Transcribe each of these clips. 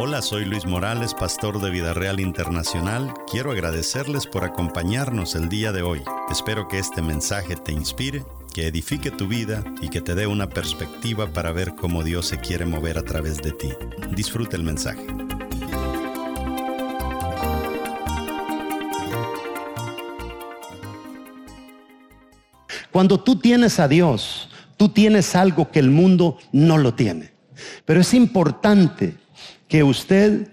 Hola, soy Luis Morales, pastor de Vida Real Internacional. Quiero agradecerles por acompañarnos el día de hoy. Espero que este mensaje te inspire, que edifique tu vida y que te dé una perspectiva para ver cómo Dios se quiere mover a través de ti. Disfruta el mensaje. Cuando tú tienes a Dios, tú tienes algo que el mundo no lo tiene. Pero es importante que usted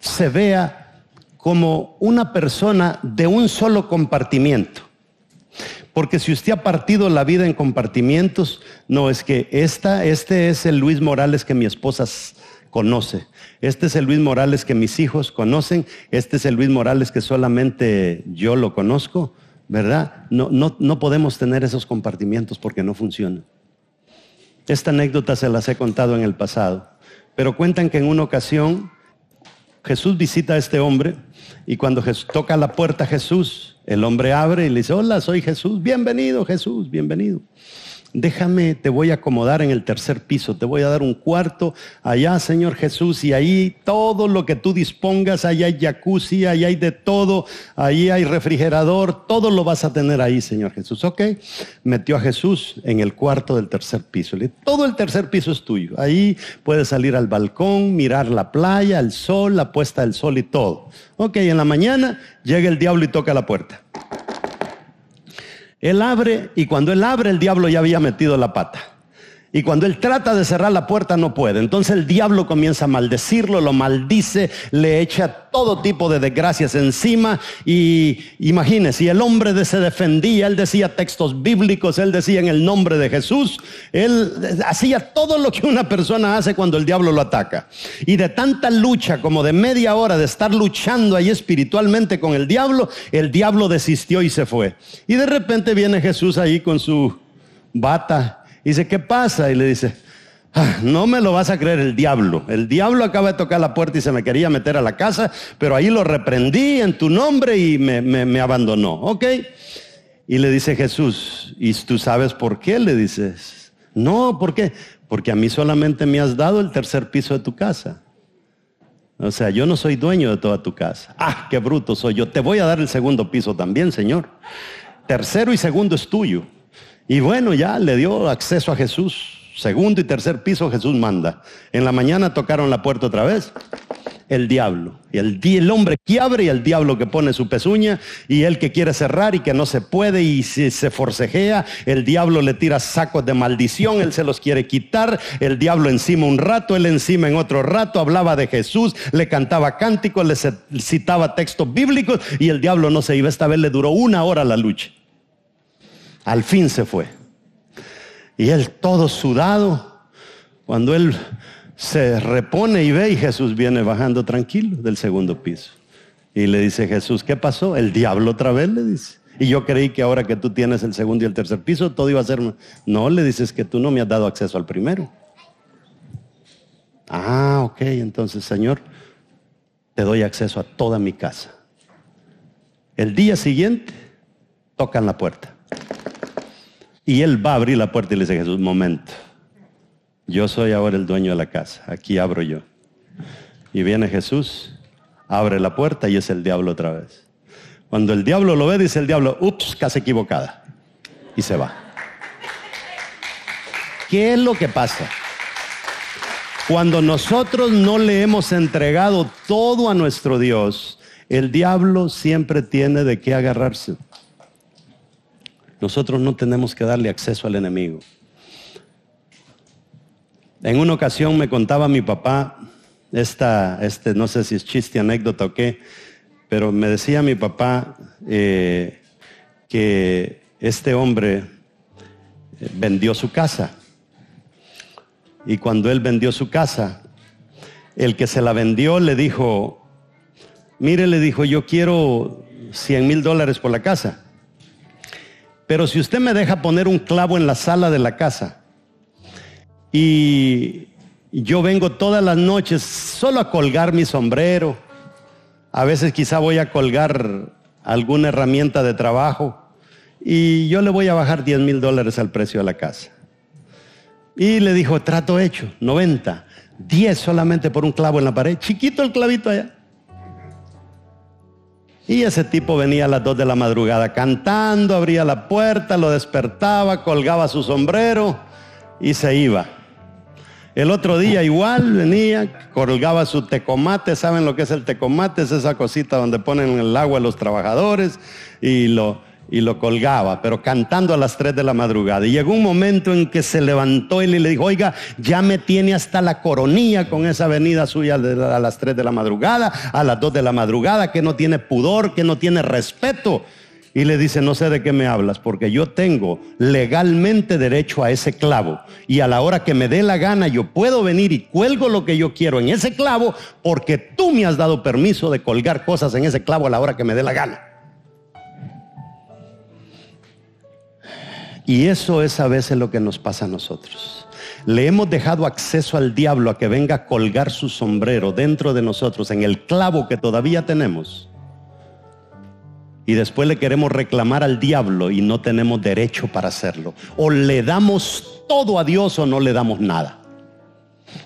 se vea como una persona de un solo compartimiento. Porque si usted ha partido la vida en compartimientos, no es que esta, este es el Luis Morales que mi esposa conoce. Este es el Luis Morales que mis hijos conocen. Este es el Luis Morales que solamente yo lo conozco. ¿Verdad? No, no, no podemos tener esos compartimientos porque no funcionan. Esta anécdota se las he contado en el pasado, pero cuentan que en una ocasión Jesús visita a este hombre y cuando toca la puerta Jesús, el hombre abre y le dice, hola, soy Jesús, bienvenido Jesús, bienvenido déjame, te voy a acomodar en el tercer piso, te voy a dar un cuarto allá, Señor Jesús, y ahí todo lo que tú dispongas, ahí hay jacuzzi, ahí hay de todo, ahí hay refrigerador, todo lo vas a tener ahí, Señor Jesús. Ok, metió a Jesús en el cuarto del tercer piso. Todo el tercer piso es tuyo. Ahí puedes salir al balcón, mirar la playa, el sol, la puesta del sol y todo. Ok, en la mañana llega el diablo y toca la puerta. Él abre y cuando él abre el diablo ya había metido la pata. Y cuando él trata de cerrar la puerta no puede. Entonces el diablo comienza a maldecirlo, lo maldice, le echa todo tipo de desgracias encima. Y imagínese, y el hombre se defendía, él decía textos bíblicos, él decía en el nombre de Jesús, él hacía todo lo que una persona hace cuando el diablo lo ataca. Y de tanta lucha como de media hora de estar luchando ahí espiritualmente con el diablo, el diablo desistió y se fue. Y de repente viene Jesús ahí con su bata dice, ¿qué pasa? Y le dice, ah, no me lo vas a creer el diablo. El diablo acaba de tocar la puerta y se me quería meter a la casa, pero ahí lo reprendí en tu nombre y me, me abandonó. ¿Ok? Y le dice Jesús, ¿y tú sabes por qué? Le dices, no, ¿por qué? Porque a mí solamente me has dado el tercer piso de tu casa. O sea, yo no soy dueño de toda tu casa. Ah, qué bruto soy yo. Te voy a dar el segundo piso también, Señor. Tercero y segundo es tuyo. Y bueno, ya le dio acceso a Jesús. Segundo y tercer piso Jesús manda. En la mañana tocaron la puerta otra vez. El diablo. Y el, el, hombre que abre y el diablo que pone su pezuña. Y él que quiere cerrar y que no se puede y se, se forcejea. El diablo le tira sacos de maldición. Él se los quiere quitar. El diablo encima un rato, él encima en otro rato. Hablaba de Jesús, le cantaba cánticos, le citaba textos bíblicos. Y el diablo no se iba. Esta vez le duró una hora la lucha. Al fin se fue. Y él todo sudado, cuando él se repone y ve y Jesús viene bajando tranquilo del segundo piso. Y le dice Jesús, ¿qué pasó? El diablo otra vez le dice. Y yo creí que ahora que tú tienes el segundo y el tercer piso, todo iba a ser... No, le dices que tú no me has dado acceso al primero. Ah, ok, entonces Señor, te doy acceso a toda mi casa. El día siguiente, tocan la puerta. Y él va a abrir la puerta y le dice, Jesús, momento. Yo soy ahora el dueño de la casa. Aquí abro yo. Y viene Jesús, abre la puerta y es el diablo otra vez. Cuando el diablo lo ve, dice el diablo, ups, casi equivocada. Y se va. ¿Qué es lo que pasa? Cuando nosotros no le hemos entregado todo a nuestro Dios, el diablo siempre tiene de qué agarrarse. Nosotros no tenemos que darle acceso al enemigo. En una ocasión me contaba mi papá, esta, este, no sé si es chiste, anécdota o qué, pero me decía mi papá eh, que este hombre eh, vendió su casa. Y cuando él vendió su casa, el que se la vendió le dijo, mire, le dijo, yo quiero 100 mil dólares por la casa. Pero si usted me deja poner un clavo en la sala de la casa y yo vengo todas las noches solo a colgar mi sombrero, a veces quizá voy a colgar alguna herramienta de trabajo y yo le voy a bajar 10 mil dólares al precio de la casa. Y le dijo, trato hecho, 90. Diez solamente por un clavo en la pared. Chiquito el clavito allá. Y ese tipo venía a las dos de la madrugada cantando, abría la puerta, lo despertaba, colgaba su sombrero y se iba. El otro día igual venía, colgaba su tecomate, ¿saben lo que es el tecomate? Es esa cosita donde ponen el agua a los trabajadores y lo, y lo colgaba, pero cantando a las 3 de la madrugada. Y llegó un momento en que se levantó y le dijo, oiga, ya me tiene hasta la coronilla con esa venida suya a las 3 de la madrugada, a las 2 de la madrugada, que no tiene pudor, que no tiene respeto. Y le dice, no sé de qué me hablas, porque yo tengo legalmente derecho a ese clavo. Y a la hora que me dé la gana, yo puedo venir y cuelgo lo que yo quiero en ese clavo, porque tú me has dado permiso de colgar cosas en ese clavo a la hora que me dé la gana. Y eso es a veces lo que nos pasa a nosotros. Le hemos dejado acceso al diablo a que venga a colgar su sombrero dentro de nosotros, en el clavo que todavía tenemos. Y después le queremos reclamar al diablo y no tenemos derecho para hacerlo. O le damos todo a Dios o no le damos nada.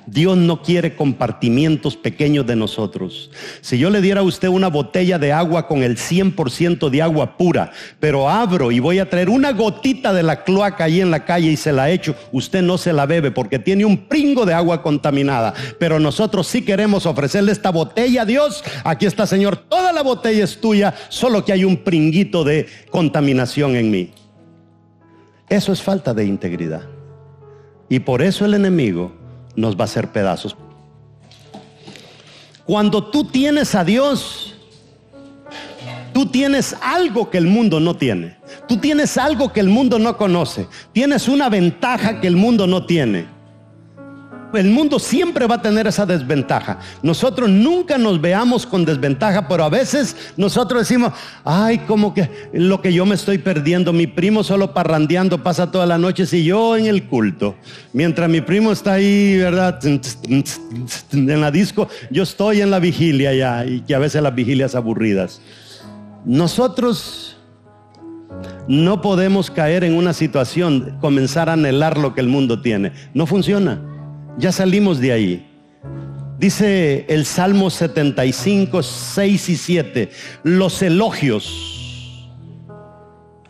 Dios no quiere compartimientos pequeños de nosotros. Si yo le diera a usted una botella de agua con el 100% de agua pura, pero abro y voy a traer una gotita de la cloaca ahí en la calle y se la echo, usted no se la bebe porque tiene un pringo de agua contaminada. Pero nosotros sí queremos ofrecerle esta botella a Dios. Aquí está, Señor, toda la botella es tuya, solo que hay un pringuito de contaminación en mí. Eso es falta de integridad. Y por eso el enemigo nos va a hacer pedazos. Cuando tú tienes a Dios, tú tienes algo que el mundo no tiene. Tú tienes algo que el mundo no conoce. Tienes una ventaja que el mundo no tiene el mundo siempre va a tener esa desventaja. Nosotros nunca nos veamos con desventaja, pero a veces nosotros decimos, ay, como que lo que yo me estoy perdiendo, mi primo solo parrandeando pasa toda la noche, si yo en el culto, mientras mi primo está ahí, ¿verdad? En la disco, yo estoy en la vigilia ya, y que a veces las vigilias aburridas. Nosotros no podemos caer en una situación, comenzar a anhelar lo que el mundo tiene. No funciona. Ya salimos de ahí. Dice el Salmo 75, 6 y 7, los elogios,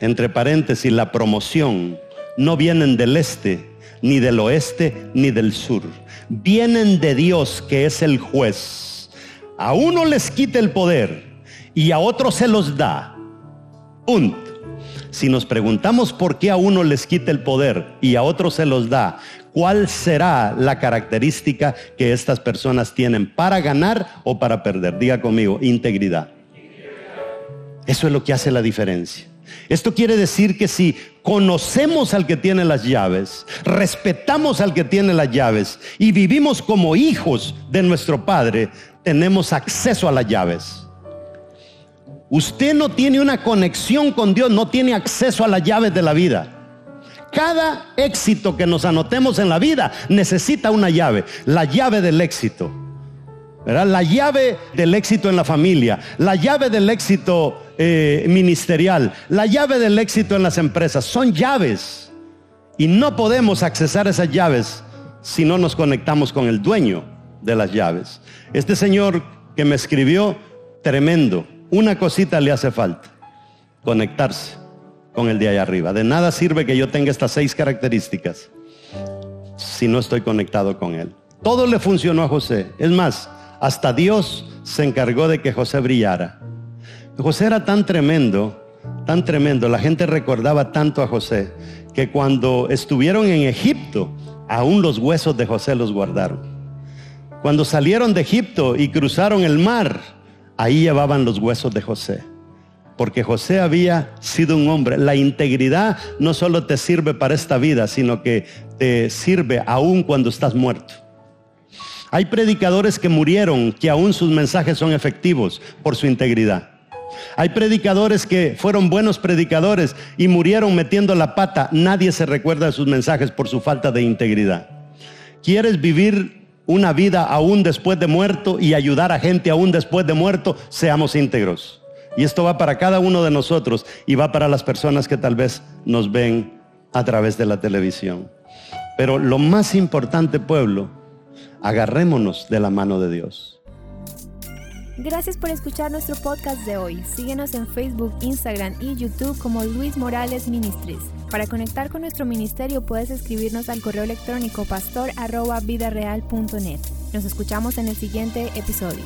entre paréntesis, la promoción, no vienen del este, ni del oeste, ni del sur. Vienen de Dios, que es el juez. A uno les quita el poder y a otro se los da. Punto. Si nos preguntamos por qué a uno les quita el poder y a otro se los da, ¿Cuál será la característica que estas personas tienen para ganar o para perder? Diga conmigo, integridad. Eso es lo que hace la diferencia. Esto quiere decir que si conocemos al que tiene las llaves, respetamos al que tiene las llaves y vivimos como hijos de nuestro Padre, tenemos acceso a las llaves. Usted no tiene una conexión con Dios, no tiene acceso a las llaves de la vida. Cada éxito que nos anotemos en la vida necesita una llave, la llave del éxito. La llave del éxito en la familia, la llave del éxito eh, ministerial, la llave del éxito en las empresas. Son llaves. Y no podemos accesar esas llaves si no nos conectamos con el dueño de las llaves. Este señor que me escribió, tremendo. Una cosita le hace falta, conectarse con el de allá arriba. De nada sirve que yo tenga estas seis características si no estoy conectado con Él. Todo le funcionó a José. Es más, hasta Dios se encargó de que José brillara. José era tan tremendo, tan tremendo, la gente recordaba tanto a José, que cuando estuvieron en Egipto, aún los huesos de José los guardaron. Cuando salieron de Egipto y cruzaron el mar, ahí llevaban los huesos de José porque José había sido un hombre. La integridad no solo te sirve para esta vida, sino que te sirve aún cuando estás muerto. Hay predicadores que murieron, que aún sus mensajes son efectivos por su integridad. Hay predicadores que fueron buenos predicadores y murieron metiendo la pata. Nadie se recuerda de sus mensajes por su falta de integridad. ¿Quieres vivir una vida aún después de muerto y ayudar a gente aún después de muerto? Seamos íntegros. Y esto va para cada uno de nosotros y va para las personas que tal vez nos ven a través de la televisión. Pero lo más importante, pueblo, Agarrémonos de la mano de Dios. Gracias por escuchar nuestro podcast de hoy. Síguenos en Facebook, Instagram y YouTube como Luis Morales Ministries. Para conectar con nuestro ministerio puedes escribirnos al correo electrónico pastor.vidareal.net. Nos escuchamos en el siguiente episodio.